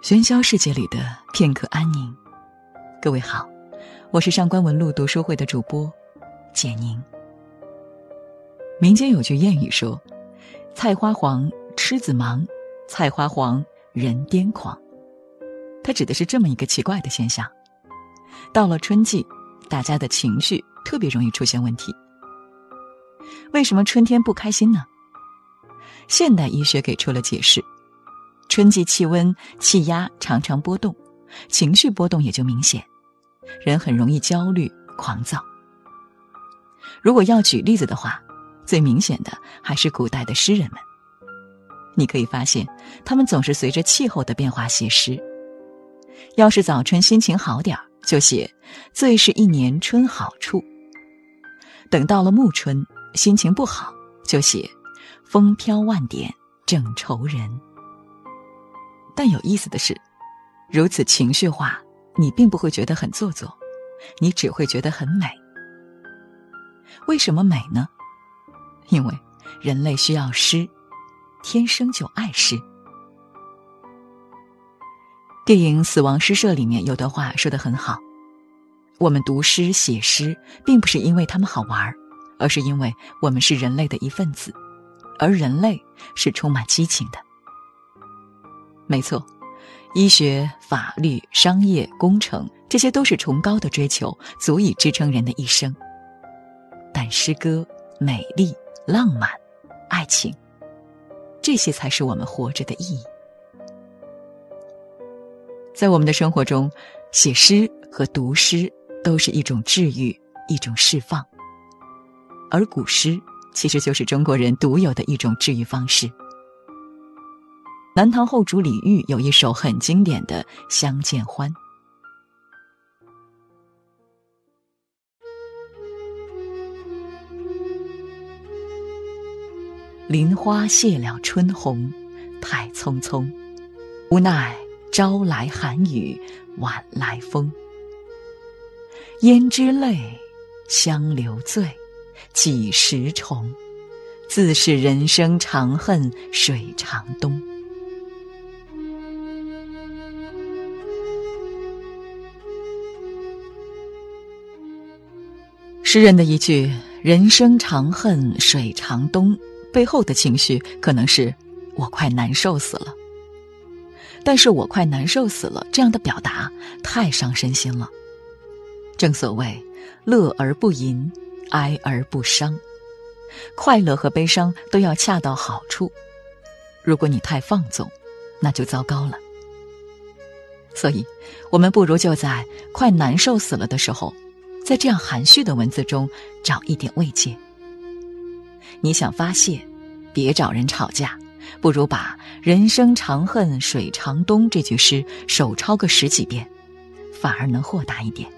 喧嚣世界里的片刻安宁。各位好，我是上官文露读书会的主播简宁。民间有句谚语说：“菜花黄，痴子忙；菜花黄，人癫狂。”它指的是这么一个奇怪的现象：到了春季，大家的情绪特别容易出现问题。为什么春天不开心呢？现代医学给出了解释。春季气温、气压常常波动，情绪波动也就明显，人很容易焦虑、狂躁。如果要举例子的话，最明显的还是古代的诗人们。你可以发现，他们总是随着气候的变化写诗。要是早春心情好点儿，就写“最是一年春好处”；等到了暮春，心情不好，就写“风飘万点正愁人”。但有意思的是，如此情绪化，你并不会觉得很做作，你只会觉得很美。为什么美呢？因为人类需要诗，天生就爱诗。电影《死亡诗社》里面有段话说的很好：我们读诗写诗，并不是因为他们好玩，而是因为我们是人类的一份子，而人类是充满激情的。没错，医学、法律、商业、工程，这些都是崇高的追求，足以支撑人的一生。但诗歌、美丽、浪漫、爱情，这些才是我们活着的意义。在我们的生活中，写诗和读诗都是一种治愈，一种释放。而古诗其实就是中国人独有的一种治愈方式。南唐后主李煜有一首很经典的《相见欢》：“林花谢了春红，太匆匆。无奈朝来寒雨晚来风。胭脂泪，相留醉，几时重？自是人生长恨水长东。”诗人的一句“人生长恨水长东”背后的情绪，可能是我快难受死了。但是我快难受死了这样的表达太伤身心了。正所谓“乐而不淫，哀而不伤”，快乐和悲伤都要恰到好处。如果你太放纵，那就糟糕了。所以，我们不如就在快难受死了的时候。在这样含蓄的文字中找一点慰藉。你想发泄，别找人吵架，不如把“人生长恨水长东”这句诗手抄个十几遍，反而能豁达一点。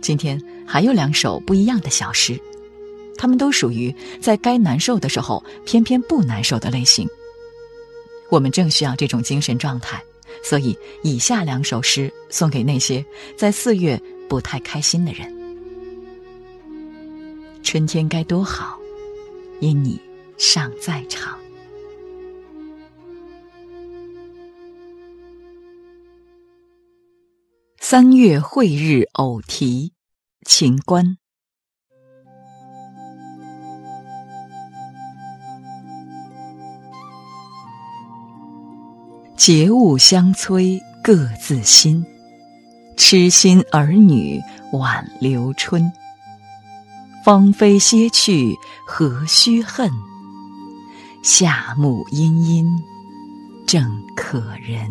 今天还有两首不一样的小诗，他们都属于在该难受的时候偏偏不难受的类型。我们正需要这种精神状态。所以，以下两首诗送给那些在四月不太开心的人。春天该多好，因你尚在场。三月晦日偶题，秦观。节物相催各自新，痴心儿女晚留春。芳菲歇去何须恨？夏木阴阴正可人。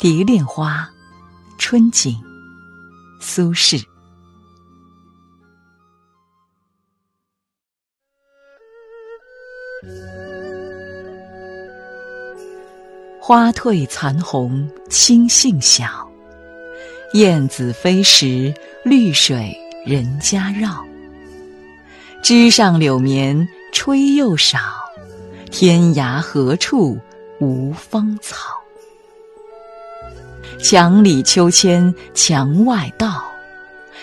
蝶恋花，春景。苏轼。花褪残红青杏小，燕子飞时绿水人家绕。枝上柳绵吹又少，天涯何处无芳草。墙里秋千墙外道，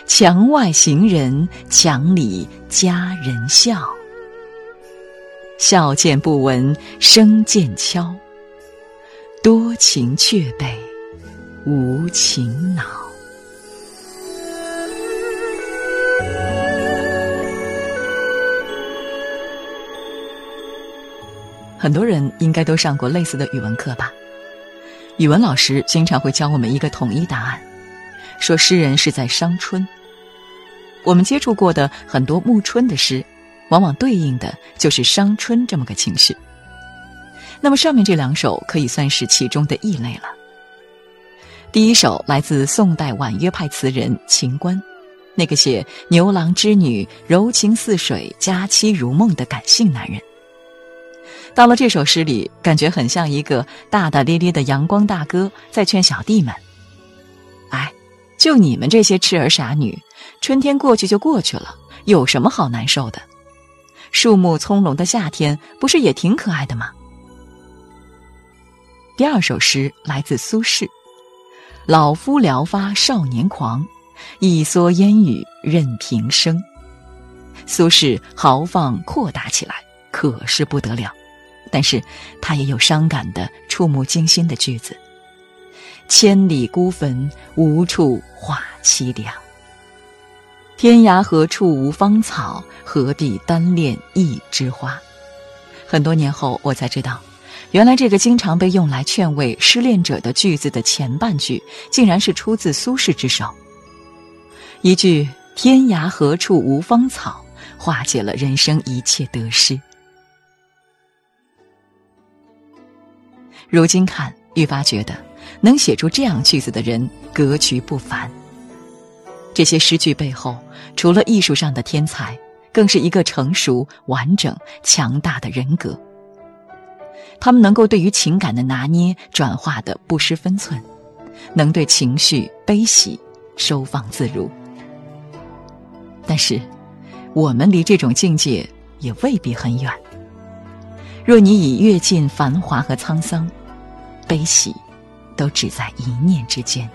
墙外行人，墙里佳人笑。笑渐不闻声渐悄，多情却被无情恼。很多人应该都上过类似的语文课吧？语文老师经常会教我们一个统一答案，说诗人是在伤春。我们接触过的很多暮春的诗。往往对应的就是伤春这么个情绪。那么上面这两首可以算是其中的异类了。第一首来自宋代婉约派词人秦观，那个写牛郎织女柔情似水、佳期如梦的感性男人。到了这首诗里，感觉很像一个大大咧咧的阳光大哥在劝小弟们：“哎，就你们这些痴儿傻女，春天过去就过去了，有什么好难受的？”树木葱茏的夏天，不是也挺可爱的吗？第二首诗来自苏轼：“老夫聊发少年狂，一蓑烟雨任平生。”苏轼豪放阔达起来，可是不得了。但是他也有伤感的、触目惊心的句子：“千里孤坟，无处话凄凉。”天涯何处无芳草，何必单恋一枝花？很多年后，我才知道，原来这个经常被用来劝慰失恋者的句子的前半句，竟然是出自苏轼之手。一句“天涯何处无芳草”，化解了人生一切得失。如今看，愈发觉得，能写出这样句子的人，格局不凡。这些诗句背后，除了艺术上的天才，更是一个成熟、完整、强大的人格。他们能够对于情感的拿捏、转化的不失分寸，能对情绪悲喜收放自如。但是，我们离这种境界也未必很远。若你已阅尽繁华和沧桑，悲喜，都只在一念之间。